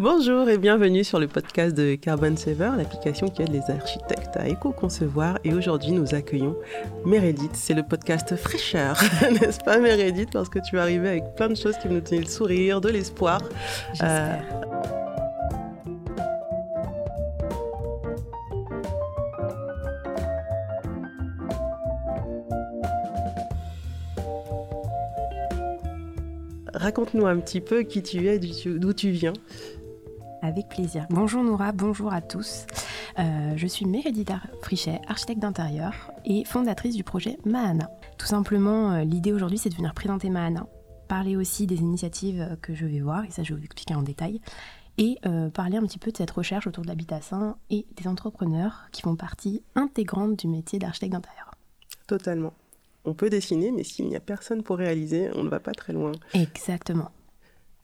Bonjour et bienvenue sur le podcast de Carbon Saver, l'application qui aide les architectes à éco-concevoir. Et aujourd'hui, nous accueillons Meredith. C'est le podcast fraîcheur, n'est-ce pas Meredith? Parce que tu es arrivée avec plein de choses qui nous donner le sourire, de l'espoir. Euh, Raconte-nous un petit peu qui tu es, d'où tu viens. Avec plaisir. Bonjour Noura, bonjour à tous. Euh, je suis Meredith Frichet, architecte d'intérieur et fondatrice du projet Mahana. Tout simplement, euh, l'idée aujourd'hui, c'est de venir présenter Mahana, parler aussi des initiatives que je vais voir, et ça je vais vous expliquer en détail, et euh, parler un petit peu de cette recherche autour de l'habitat sain et des entrepreneurs qui font partie intégrante du métier d'architecte d'intérieur. Totalement. On peut dessiner, mais s'il n'y a personne pour réaliser, on ne va pas très loin. Exactement.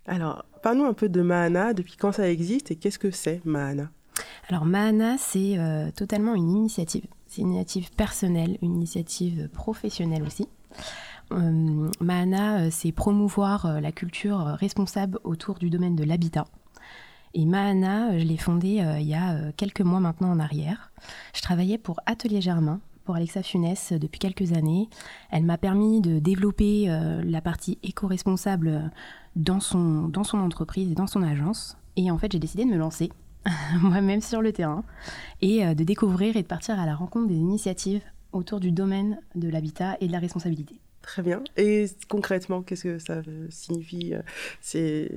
Alors, parle-nous un peu de Mahana, depuis quand ça existe et qu'est-ce que c'est Mahana? Alors, Mahana, c'est euh, totalement une initiative. C'est une initiative personnelle, une initiative professionnelle aussi. Euh, Mahana, euh, c'est promouvoir la culture responsable autour du domaine de l'habitat. Et Mahana, je l'ai fondée il y a quelques mois maintenant en arrière. Je travaillais pour Atelier Germain, Alexa Funès depuis quelques années. Elle m'a permis de développer la partie éco-responsable dans son, dans son entreprise et dans son agence. Et en fait, j'ai décidé de me lancer moi-même sur le terrain et euh, de découvrir et de partir à la rencontre des initiatives autour du domaine de l'habitat et de la responsabilité. Très bien. Et concrètement, qu'est-ce que ça signifie euh,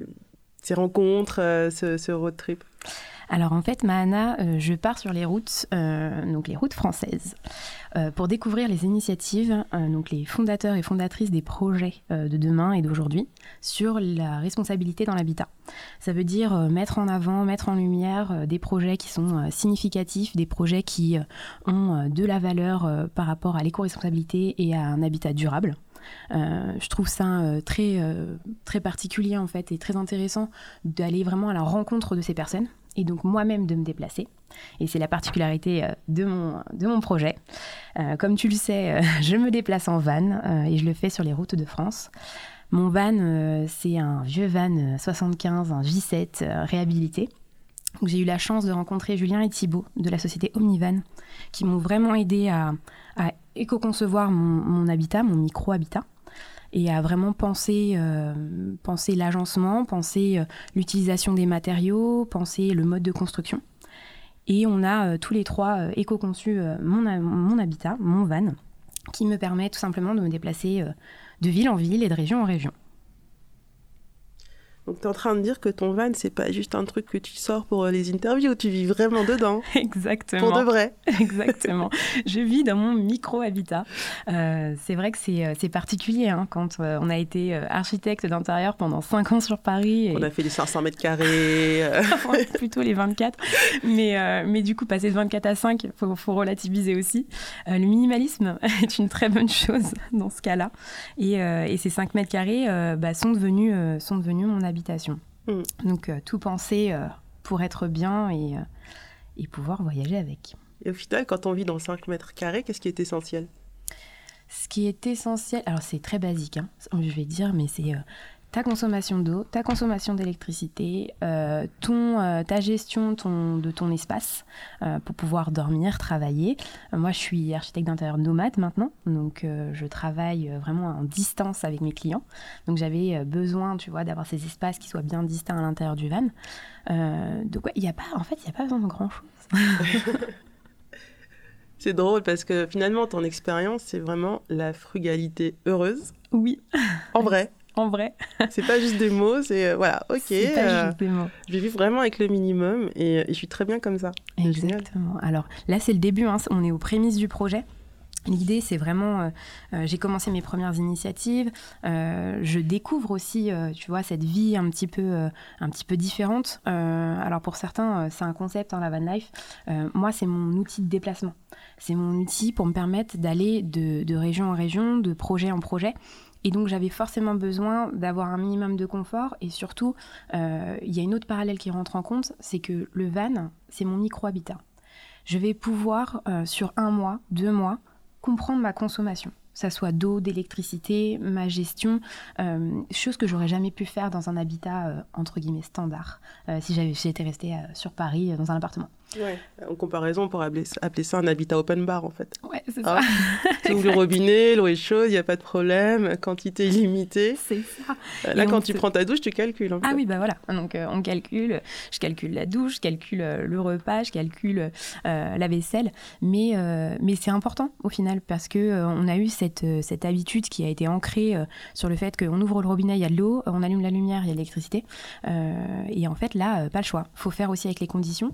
ces, rencontres, euh, ce, road trip alors en fait, Mahana, euh, je pars sur les routes, euh, donc les routes françaises, pour découvrir les initiatives, donc les fondateurs et fondatrices des projets de demain et d'aujourd'hui sur la responsabilité dans l'habitat. Ça veut dire mettre en avant, mettre en lumière des projets qui sont significatifs, des projets qui ont de la valeur par rapport à l'éco-responsabilité et à un habitat durable. Je trouve ça très, très particulier en fait et très intéressant d'aller vraiment à la rencontre de ces personnes et donc moi-même de me déplacer. Et c'est la particularité euh, de mon, de mon projet. Euh, comme tu le sais, euh, je me déplace en van et je le fais sur les routes de France. Mon van, c'est un vieux van 75, un J7 réhabilité. J'ai eu la chance de rencontrer Julien et Thibault de la société Omnivan qui m'ont vraiment aidé à, à éco-concevoir mon, habitat, mon micro-habitat et à vraiment penser, euh, penser l'agencement, penser euh, l'utilisation des matériaux, penser le mode de construction. Et on a euh, tous les trois éco-conçu mon, habitat, mon van, qui me permet tout simplement de me déplacer de ville en ville et de région en région. Donc tu es en train de dire que ton van, c'est pas juste un truc que tu sors pour les interviews, tu vis vraiment dedans. Exactement. Pour de vrai. Exactement. je vis dans mon micro-habitat. Euh, c'est vrai que c'est, euh, particulier hein, quand euh, on a été architecte d'intérieur pendant 5 ans sur Paris. On a fait les 500 mètres carrés. Plutôt les 24. Mais, mais du coup, passer de 24 à 5, il faut, relativiser aussi. le minimalisme est une très bonne chose dans ce cas-là. Et, et ces 5 mètres carrés bah, sont, devenus, sont devenus mon habitat habitation. Mm. Donc euh, tout penser euh, pour être bien et, euh, et pouvoir voyager avec. Et au final, quand on vit dans 5 mètres carrés, qu'est-ce qui est essentiel? Ce qui est essentiel, alors c'est très basique, hein, je vais dire, mais c'est ta consommation d'eau, ta consommation d'électricité, euh, ton, euh, ta gestion ton, de ton espace euh, pour pouvoir dormir, travailler. moi, je suis architecte d'intérieur nomade maintenant, donc je travaille vraiment en distance avec mes clients. Donc j'avais besoin, tu vois, d'avoir ces espaces qui soient bien distincts à l'intérieur du van. donc il y a pas, en fait, il n'y a pas besoin de grand chose. C'est drôle parce que finalement, ton expérience, c'est vraiment la frugalité heureuse. Oui. En vrai en vrai. c'est pas juste des mots, c'est euh, voilà, ok. C'est pas euh, juste des mots. Je vais vivre vraiment avec le minimum et, je suis très bien comme ça. Exactement. Alors là, c'est le début, hein, on est aux prémices du projet. L'idée, c'est vraiment, euh, j'ai commencé mes premières initiatives, je découvre aussi, tu vois, cette vie un petit peu, un petit peu différente. alors pour certains, c'est un concept, hein, la van life. moi, c'est mon outil de déplacement. C'est mon outil pour me permettre d'aller de, de région en région, de projet en projet, et donc j'avais forcément besoin d'avoir un minimum de confort. Et surtout, euh, il y a une autre parallèle qui rentre en compte, c'est que le van, c'est mon micro-habitat. Je vais pouvoir, euh, sur un mois, deux mois, comprendre ma consommation. ça soit d'eau, d'électricité, ma gestion, euh, chose que j'aurais jamais pu faire dans un habitat entre guillemets standard si j'étais restée sur Paris dans un appartement. Ouais. En comparaison, on pourrait appeler, ça un habitat open bar en fait. Ouais, c'est ah. ça. tu ouvres le robinet, l'eau est chaude, il n'y a pas de problème, quantité limitée. C'est ça. Là, quand tu prends ta douche, tu calcules. En ah oui, bah voilà. Donc on calcule, je calcule la douche, je calcule le repas, je calcule la vaisselle. Mais, mais c'est important au final parce que on a eu cette euh, cette, habitude qui a été ancrée euh, sur le fait qu'on ouvre le robinet, il y a de l'eau, on allume la lumière, il y a de l'électricité. Euh, et en fait, là, pas le choix. Il faut faire aussi avec les conditions.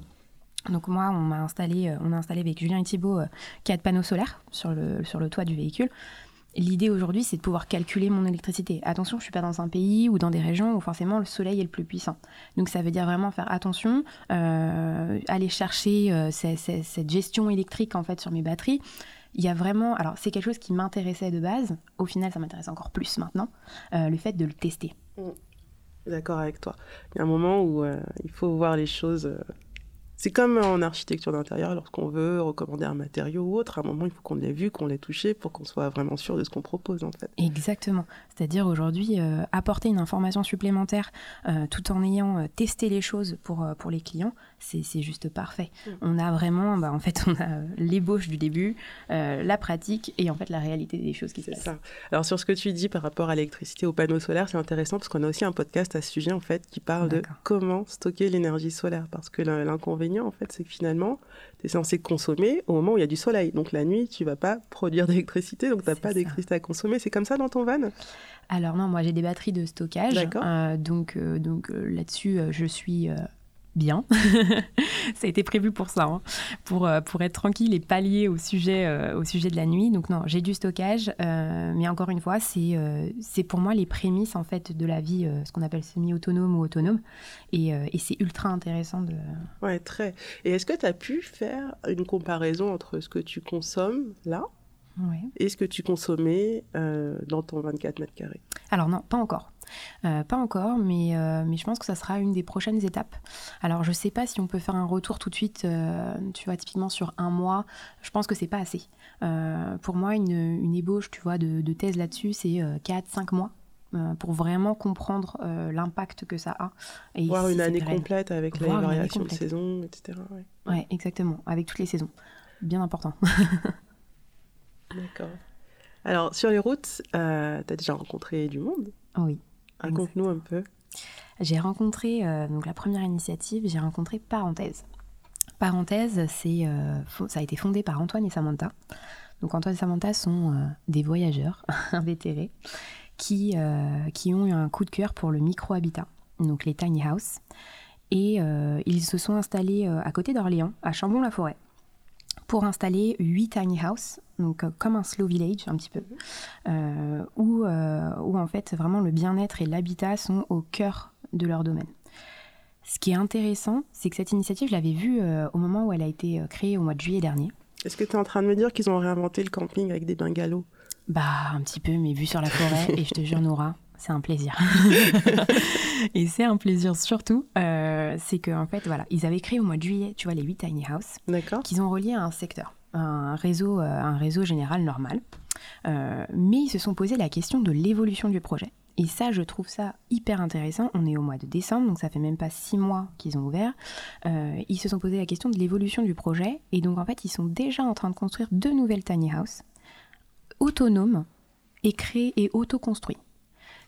Donc moi, on m'a installé, on a installé avec Julien et Thibault quatre panneaux solaires sur le, sur le toit du véhicule. L'idée aujourd'hui, c'est de pouvoir calculer mon électricité. Attention, je ne suis pas dans un pays ou dans des régions où forcément le soleil est le plus puissant. Donc ça veut dire vraiment faire attention, aller chercher cette gestion électrique en fait sur mes batteries il y a vraiment, alors c'est quelque chose qui m'intéressait de base, au final ça m'intéresse encore plus maintenant, euh, le fait de le tester. Mmh. D'accord avec toi. Il y a un moment où euh, il faut voir les choses euh, c'est comme en architecture d'intérieur, lorsqu'on veut recommander un matériau ou autre, à un moment, il faut qu'on l'ait vu, qu'on l'ait touché pour qu'on soit vraiment sûr de ce qu'on propose, en fait. Exactement. C'est-à-dire aujourd'hui, euh, apporter une information supplémentaire euh, tout en ayant euh, testé les choses pour, pour les clients, c'est juste parfait. Mm. On a vraiment, bah, en fait, on a l'ébauche du début, la pratique et en fait la réalité des choses qui se passent. Ça. Alors sur ce que tu dis par rapport à l'électricité, aux panneaux solaires, c'est intéressant parce qu'on a aussi un podcast à ce sujet, en fait, qui parle de comment stocker l'énergie solaire. Parce que l'inconvénient en fait, c'est que finalement, tu es censé consommer au moment où il y a du soleil. Donc la nuit, tu vas pas produire d'électricité, donc tu n'as pas d'électricité à consommer. C'est comme ça dans ton van? Alors non, moi j'ai des batteries de stockage. Euh, donc euh, donc euh, là-dessus, je suis bien. ça a été prévu pour ça, hein. pour, euh, pour être tranquille et pallier au sujet, euh, au sujet de la nuit. Donc non, j'ai du stockage, euh, mais encore une fois, c'est c'est pour moi les prémices en fait de la vie, ce qu'on appelle semi-autonome ou autonome. Et, et c'est ultra intéressant de... Ouais, très. Et est-ce que tu as pu faire une comparaison entre ce que tu consommes là et ce que tu consommais dans ton 24 mètres carrés? Alors non, pas encore. Euh, pas encore, mais, euh, mais je pense que ça sera une des prochaines étapes. Alors, je sais pas si on peut faire un retour tout de suite, euh, tu vois, typiquement sur un mois. Je pense que c'est pas assez. pour moi, une, une, ébauche, tu vois, de, de thèse là-dessus, c'est 4-5 mois. pour vraiment comprendre l'impact que ça a. Et Voir une année complète avec les variations de saison, etc. Ouais. exactement, avec toutes les saisons. Bien important. D'accord. Alors, sur les routes, tu as déjà rencontré du monde? Oui. Raconte-nous un peu. J'ai rencontré, euh, donc la première initiative, j'ai rencontré Parenthèse. Parenthèse, c'est, euh, ça a été fondé par Antoine et Samantha. Donc Antoine et Samantha sont euh, des voyageurs invétérés qui, qui ont eu un coup de cœur pour le micro-habitat, donc les tiny house. Et ils se sont installés à côté d'Orléans, à Chambon-la-Forêt, pour installer 8 tiny house, donc euh, comme un slow village un petit peu, euh, où, euh, où en fait vraiment le bien-être et l'habitat sont au cœur de leur domaine. Ce qui est intéressant, c'est que cette initiative, je l'avais vue au moment où elle a été créée au mois de juillet dernier. Est-ce que tu es en train de me dire qu'ils ont réinventé le camping avec des bungalows? Bah, un petit peu, mais vu sur la forêt, et je te jure, Nora, c'est un plaisir. et c'est un plaisir surtout, euh, c'est qu'en en fait, voilà, ils avaient créé au mois de juillet, tu vois, les 8 tiny house, qu'ils ont relié à un secteur, un réseau, euh, un réseau général normal. Euh, mais ils se sont posé la question de l'évolution du projet. Et ça, je trouve ça hyper intéressant. On est au mois de décembre, donc ça fait même pas six mois qu'ils ont ouvert. ils se sont posé la question de l'évolution du projet. Et donc, en fait, ils sont déjà en train de construire deux nouvelles tiny house autonomes et créées et auto-construites.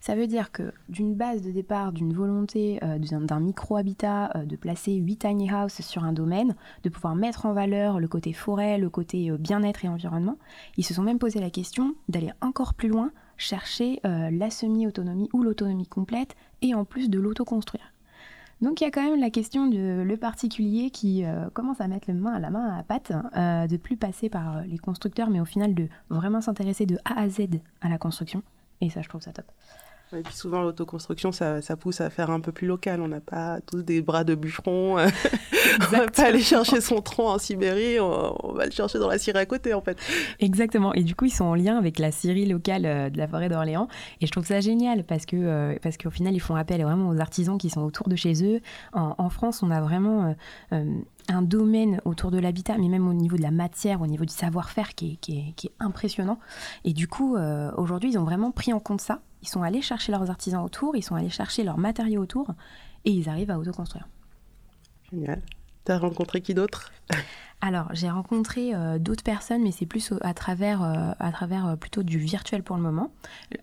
Ça veut dire que d'une base de départ, d'une volonté euh, d'un micro-habitat, euh, de placer 8 tiny house sur un domaine, de pouvoir mettre en valeur le côté forêt, le côté euh, bien-être et environnement, ils se sont même posé la question d'aller encore plus loin, chercher la semi-autonomie ou l'autonomie complète et en plus de l'auto-construire. Donc il y a quand même la question de le particulier qui commence à mettre le main à la main à la patte, de plus passer par les constructeurs, mais au final de vraiment s'intéresser de A à Z à la construction. Et ça, je trouve ça top. Et puis souvent, l'autoconstruction, ça, ça, pousse à faire un peu plus local. On n'a pas tous des bras de bûcheron. on va pas aller chercher son tronc en Sibérie, on, va le chercher dans la Syrie à côté, en fait. Exactement. Et du coup, ils sont en lien avec la Syrie locale euh, de la forêt d'Orléans. Et je trouve ça génial parce que euh, parce qu'au final, ils font appel vraiment aux artisans qui sont autour de chez eux. En, France, on a vraiment... Euh, un domaine autour de l'habitat, mais même au niveau de la matière, au niveau du savoir-faire qui est, impressionnant. Et du coup, euh, aujourd'hui, ils ont vraiment pris en compte ça. Ils sont allés chercher leurs artisans autour, ils sont allés chercher leurs matériaux autour, et ils arrivent à autoconstruire. Génial. T'as rencontré qui d'autre? Alors, j'ai rencontré euh, d'autres personnes, mais c'est plus à travers, euh, à travers euh, plutôt du virtuel pour le moment.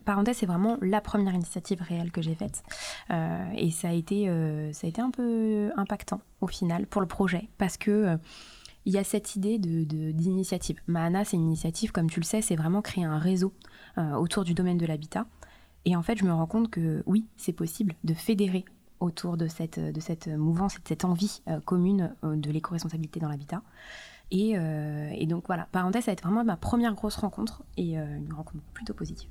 Parenthèse, c'est vraiment la première initiative réelle que j'ai faite. et ça a, été, ça a été un peu impactant au final pour le projet, parce que il y a cette idée d'initiative. De, Mahana, c'est une initiative, comme tu le sais, c'est vraiment créer un réseau autour du domaine de l'habitat. Et en fait, je me rends compte que oui, c'est possible de fédérer autour de cette, de cette mouvance et de cette envie euh, commune euh, de l'éco-responsabilité dans l'habitat. Et, euh, et, donc voilà, parenthèse, ça va être vraiment ma première grosse rencontre et une rencontre plutôt positive,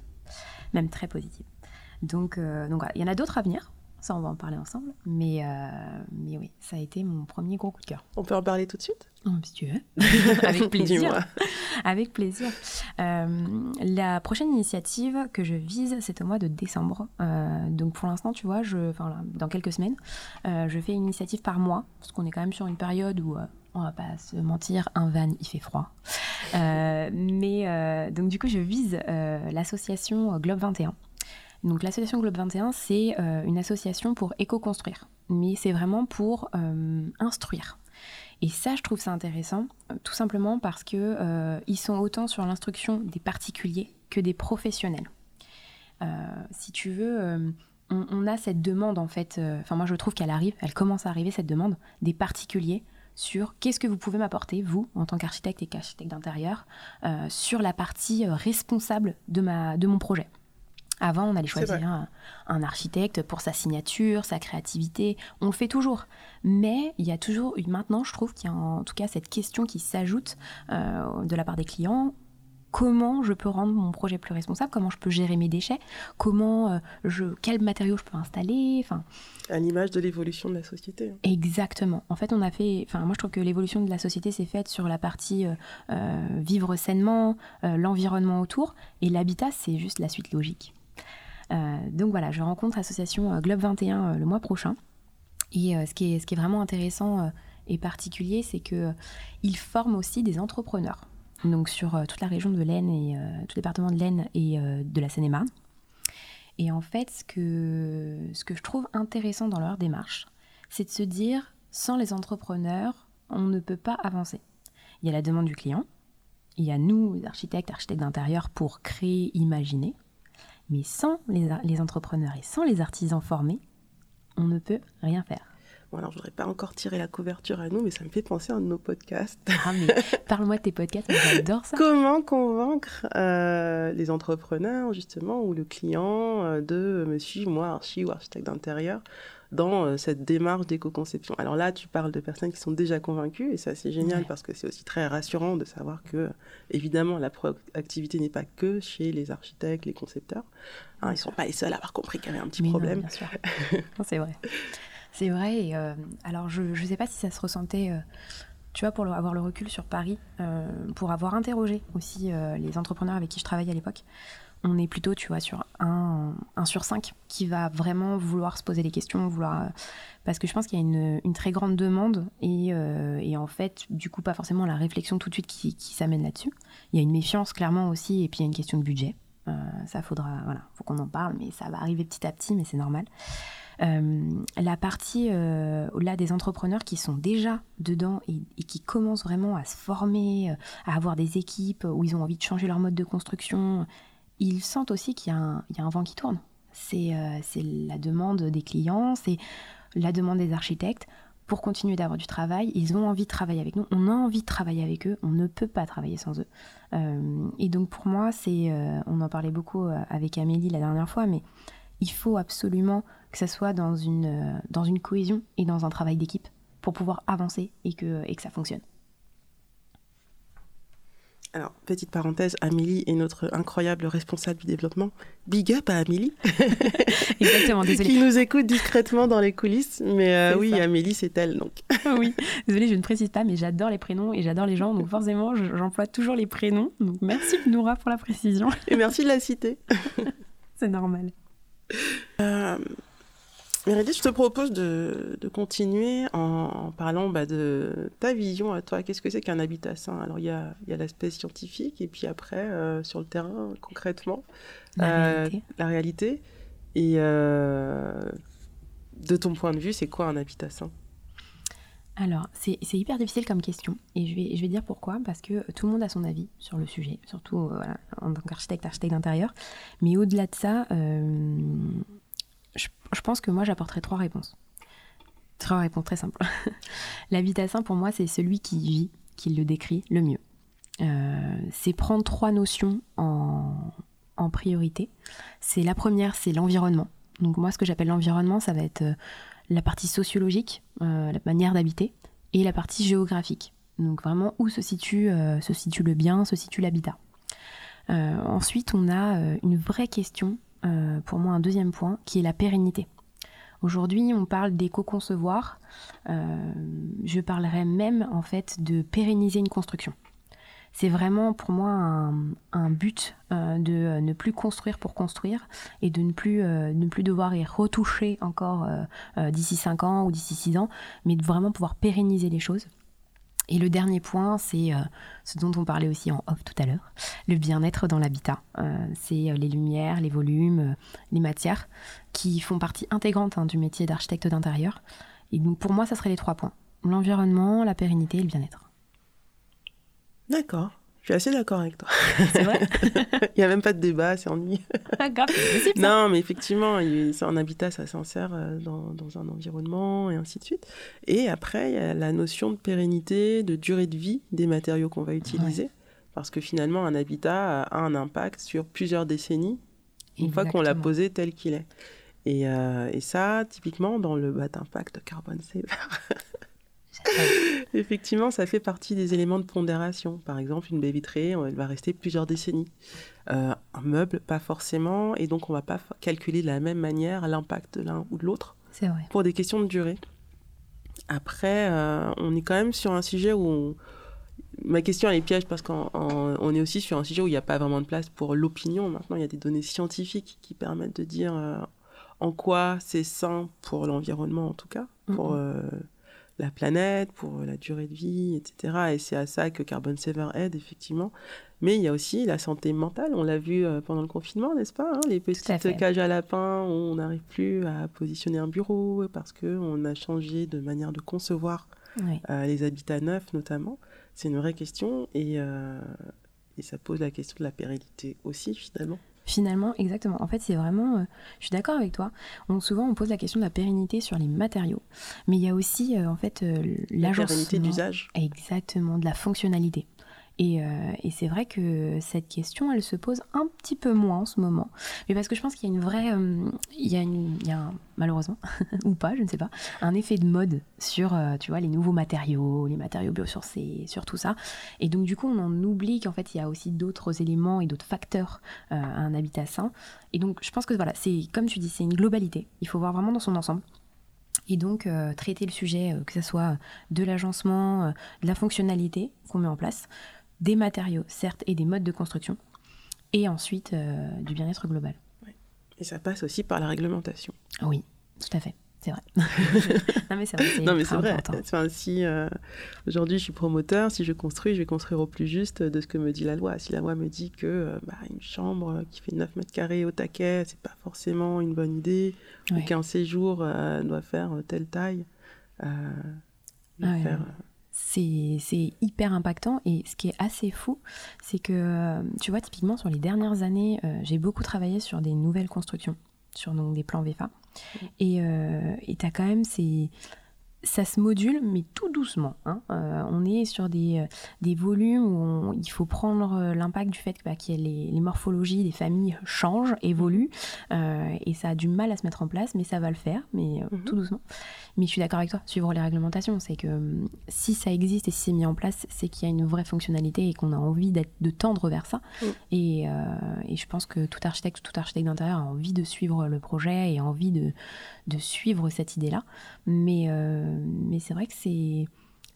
même très positive. Donc, donc voilà, il y en a d'autres à venir, ça on va en parler ensemble, mais, mais oui, ça a été mon premier gros coup de cœur. On peut en parler tout de suite? Oh, Si tu veux, avec plaisir. avec plaisir. la prochaine initiative que je vise, c'est au mois de décembre. Euh, donc pour l'instant, tu vois, je, dans quelques semaines, euh, je fais une initiative par mois, parce qu'on est quand même sur une période où, euh, on va pas se mentir, un van, il fait froid. mais donc du coup, je vise l'association Globe 21. Donc l'association Globe 21, c'est une association pour éco-construire, mais c'est vraiment pour instruire. Et ça, je trouve ça intéressant, euh, tout simplement parce que euh, ils sont autant sur l'instruction des particuliers que des professionnels. Euh, si tu veux, on, a cette demande en fait. Enfin, moi, je trouve qu'elle arrive, elle commence à arriver cette demande des particuliers sur qu'est-ce que vous pouvez m'apporter, vous, en tant qu'architecte et qu'architecte d'intérieur, sur la partie responsable de, ma, de mon projet. Avant, on allait choisir un, architecte pour sa signature, sa créativité. On le fait toujours. Mais il y a toujours, maintenant, je trouve qu'il y a en tout cas cette question qui s'ajoute euh, de la part des clients. Comment je peux rendre mon projet plus responsable? Comment je peux gérer mes déchets? Comment euh, je, quels matériaux je peux installer? Enfin, à l'image de l'évolution de la société. Hein. Exactement. En fait, on a fait. Enfin, moi, je trouve que l'évolution de la société s'est faite sur la partie euh, vivre sainement, l'environnement autour, et l'habitat, c'est juste la suite logique. Euh, donc voilà, je rencontre l'association euh, Globe 21 euh, le mois prochain. Et ce, qui est, vraiment intéressant et particulier, c'est qu'ils forment aussi des entrepreneurs. Donc sur toute la région de l'Aisne et tout le département de l'Aisne et de la Seine-et-Marne. Et en fait, ce que, ce que je trouve intéressant dans leur démarche, c'est de se dire, sans les entrepreneurs, on ne peut pas avancer. Il y a la demande du client, il y a nous, architectes, architectes d'intérieur, pour créer, imaginer. Mais sans les, entrepreneurs et sans les artisans formés, on ne peut rien faire. Bon, alors je voudrais pas encore tirer la couverture à nous, mais ça me fait penser à un de nos podcasts. Ah, mais parle-moi de tes podcasts, j'adore ça. Comment convaincre euh, les entrepreneurs, justement, ou le client euh, de me suivre, moi, archi ou architecte d'intérieur, dans euh, cette démarche d'éco-conception. Alors là, tu parles de personnes qui sont déjà convaincues, et ça c'est génial parce que c'est aussi très rassurant de savoir que, évidemment, la proactivité n'est pas que chez les architectes, les concepteurs. Hein, ils ne sont pas les seuls à avoir compris qu'il y avait un petit problème. bien sûr. c'est vrai. C'est vrai. Et, euh, alors, je ne sais pas si ça se ressentait. Euh, tu vois, pour avoir le recul sur Paris, pour avoir interrogé aussi les entrepreneurs avec qui je travaillais à l'époque, on est plutôt, tu vois, sur un, sur cinq qui va vraiment vouloir se poser des questions, vouloir. Euh, parce que je pense qu'il y a une, très grande demande euh, et, en fait, du coup, pas forcément la réflexion tout de suite qui, s'amène là-dessus. Il y a une méfiance clairement aussi et puis il y a une question de budget. Euh, ça faudra, voilà, faut qu'on en parle, mais ça va arriver petit à petit, mais c'est normal. la partie au-delà des entrepreneurs qui sont déjà dedans et, et, qui commencent vraiment à se former, à avoir des équipes où ils ont envie de changer leur mode de construction, ils sentent aussi qu'il y, a un vent qui tourne. Euh, c'est la demande des clients, c'est la demande des architectes. Pour continuer d'avoir du travail, ils ont envie de travailler avec nous, on a envie de travailler avec eux, on ne peut pas travailler sans eux. Euh, et donc pour moi, c'est, euh, on en parlait beaucoup avec Amélie la dernière fois, mais il faut absolument que ça soit dans une, cohésion et dans un travail d'équipe pour pouvoir avancer et que ça fonctionne. Alors, petite parenthèse, Amélie est notre incroyable responsable du développement. Big up à Amélie. Exactement, désolée. Qui nous écoute discrètement dans les coulisses. Mais euh, oui, Amélie, c'est elle, donc. oui, désolée, je ne précise pas, mais j'adore les prénoms et j'adore les gens. Donc forcément, j'emploie toujours les prénoms. Donc merci Noura pour la précision. Et merci de la citer. c'est normal. Euh, Meredith, je te propose de, continuer en, parlant bah, de ta vision à toi. Qu'est-ce que c'est qu'un habitat sain? Alors, il y a, l'aspect scientifique et puis après, euh, sur le terrain, concrètement, la, réalité. Et de ton point de vue, c'est quoi un habitat sain? Alors, c'est hyper difficile comme question. Et je vais, je vais dire pourquoi. Parce que tout le monde a son avis sur le sujet, surtout euh, en tant qu'architecte, architecte d'intérieur. Mais au-delà de ça, euh, je, pense que moi, j'apporterai trois réponses. Trois réponses très simples. L'habitat sain, pour moi, c'est celui qui vit, qui le décrit le mieux. Euh, c'est prendre trois notions en, priorité. C'est la première, c'est l'environnement. Donc moi, ce que j'appelle l'environnement, ça va être la partie sociologique, euh, la manière d'habiter, et la partie géographique. Donc vraiment où se situe, euh, se situe le bien, se situe l'habitat. Euh, ensuite, on a une vraie question, pour moi un deuxième point, qui est la pérennité. Aujourd'hui, on parle d'éco-concevoir. je parlerai même en fait de pérenniser une construction c'est vraiment pour moi un, but euh, de euh, ne plus construire pour construire et de ne plus, euh, ne plus devoir y retoucher encore d'ici 5 ans ou d'ici 6 ans, mais de vraiment pouvoir pérenniser les choses. Et le dernier point, c'est ce dont on parlait aussi en off tout à l'heure, le bien-être dans l'habitat. c'est les lumières, les volumes, les matières qui font partie intégrante hein, du métier d'architecte d'intérieur. Et donc pour moi, ça serait les trois points. L'environnement, la pérennité et le bien-être. D'accord. Je suis assez d'accord avec toi. C'est vrai Il n'y a même pas de débat, c'est ennuyeux. Ah, grave, c'est Non, mais effectivement, c'est un habitat, ça s'insère euh, dans, dans, un environnement et ainsi de suite. Et après, il y a la notion de pérennité, de durée de vie des matériaux qu'on va utiliser. Parce que finalement, un habitat a un impact sur plusieurs décennies, une fois qu'on l'a posé tel qu'il est. Et, euh, et, ça, typiquement, dans le bas d'impact carbone saver, Effectivement, ça fait partie des éléments de pondération. Par exemple, une baie vitrée, elle va rester plusieurs décennies. Euh, un meuble, pas forcément. Et donc, on va pas calculer de la même manière l'impact de l'un ou de l'autre. C'est vrai. Pour des questions de durée. Après, euh, on est quand même sur un sujet où... Ma question, elle est piège parce qu'on est aussi sur un sujet où il n'y a pas vraiment de place pour l'opinion. Maintenant, il y a des données scientifiques qui permettent de dire euh, en quoi c'est sain pour l'environnement, en tout cas, pour la planète, pour la durée de vie, etc. Et c'est à ça que Carbon Saver aide, effectivement. Mais il y a aussi la santé mentale. On l'a vu euh, pendant le confinement, n'est-ce pas hein, Les petites cages à lapins où on n'arrive plus à positionner un bureau parce qu'on a changé de manière de concevoir euh, les habitats neufs, notamment. C'est une vraie question et, euh, et ça pose la question de la pérennité aussi, finalement. Finalement, exactement. En fait, c'est vraiment. Euh, je suis d'accord avec toi. On, souvent, on pose la question de la pérennité sur les matériaux, mais il y a aussi, euh, en fait, euh, la pérennité d'usage. Exactement, de la fonctionnalité. Euh, et, c'est vrai que cette question, elle se pose un petit peu moins en ce moment. Mais parce que je pense qu'il y a une vraie. Euh, il, y a a malheureusement, ou pas, je ne sais pas, un effet de mode sur, euh, tu vois, les nouveaux matériaux, les matériaux biosourcés, sur tout ça. Et donc, du coup, on en oublie qu'en fait, il y a aussi d'autres éléments et d'autres facteurs à un habitat sain. Et donc, je pense que voilà, c'est comme tu dis, c'est une globalité. Il faut voir vraiment dans son ensemble. Et donc, traiter le sujet, que ce soit de l'agencement, de la fonctionnalité qu'on met en place, des matériaux, certes, et des modes de construction, et ensuite euh, du bien-être global. Et ça passe aussi par la réglementation. Oui, tout à fait. C'est vrai. non mais c'est vrai. Non mais c'est vrai. Enfin, si euh, aujourd'hui je suis promoteur, si je construis, je vais construire au plus juste de ce que me dit la loi. Si la loi me dit que euh, bah, une chambre qui fait 9 mètres carrés au taquet, c'est pas forcément une bonne idée, ou qu'un séjour doit faire telle taille, ah faire, c'est hyper impactant. Et ce qui est assez fou, c'est que, euh, tu vois, typiquement sur les dernières années, euh, j'ai beaucoup travaillé sur des nouvelles constructions, sur donc, des plans VFA. Et euh, tu as quand même ces ça se module, mais tout doucement. Hein. Euh, on est sur des, euh, des volumes où il faut prendre euh, l'impact du fait bah, que les, les, morphologies des familles changent, évoluent, et ça a du mal à se mettre en place, mais ça va le faire, mais mhm. tout doucement. Mais je suis d'accord avec toi, suivre les réglementations, c'est que hum, si ça existe et si c'est mis en place, c'est qu'il y a une vraie fonctionnalité et qu'on a envie de tendre vers ça. Et, et, je pense que tout architecte, tout architecte d'intérieur a envie de suivre le projet et a envie de, de suivre cette idée-là. Mais, mais c'est vrai que c'est,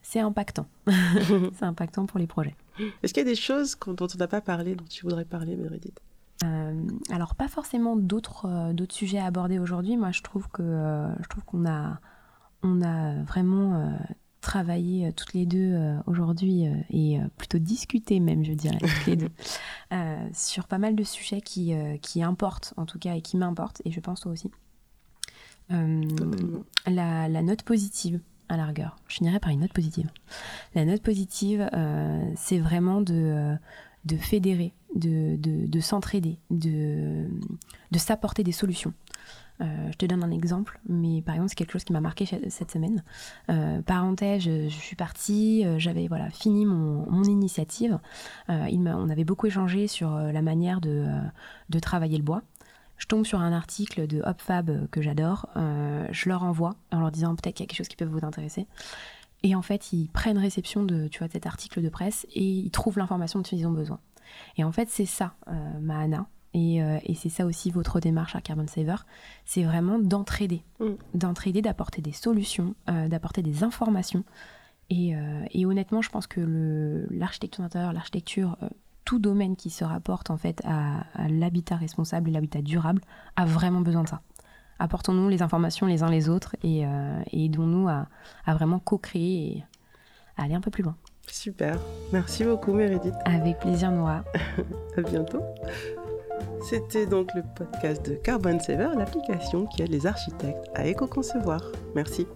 c'est impactant. c'est impactant pour les projets. Est-ce qu'il y a des choses dont on n'a pas parlé, dont tu voudrais parler, Meredith? Alors pas forcément d'autres d'autres sujets à aborder aujourd'hui. Moi, je trouve que je trouve qu'on a on a vraiment travaillé euh, toutes les deux euh, aujourd'hui euh, et plutôt discuté même, je dirais, toutes les deux, sur pas mal de sujets qui, qui importent en tout cas et qui m'importent, et je pense toi aussi. La, la, note positive, à la rigueur. Je finirai par une note positive. La note positive, c'est vraiment de, de fédérer, de, de, de s'entraider, de, s'apporter des solutions. Euh, je te donne un exemple, mais par exemple, c'est quelque chose qui m'a marqué cette semaine. Euh, parenthèse, je, suis partie, euh, j'avais voilà, fini mon, initiative. on avait beaucoup échangé sur la manière de, travailler le bois. Je tombe sur un article de HopFab que j'adore, je leur envoie en leur disant peut-être qu'il y a quelque chose qui peut vous intéresser. Et en fait, ils prennent réception de, tu vois, cet article de presse et ils trouvent l'information dont ils ont besoin. Et en fait, c'est ça, Mahana, euh, et, c'est ça aussi votre démarche à Carbon Saver, c'est vraiment d'entraider, mm. d'entraider, d'apporter des solutions, euh, d'apporter des informations. Euh, et, honnêtement, je pense que l'architecture d'intérieur, l'architecture, tout domaine qui se rapporte en fait à, l'habitat responsable et l'habitat durable a vraiment besoin de ça. Apportons-nous les informations les uns les autres et, aidons-nous à, à, vraiment co-créer et à aller un peu plus loin. Super. Merci beaucoup, Meredith. Avec plaisir, Noah. à bientôt. C'était donc le podcast de Carbon Saver, l'application qui aide les architectes à éco-concevoir. Merci.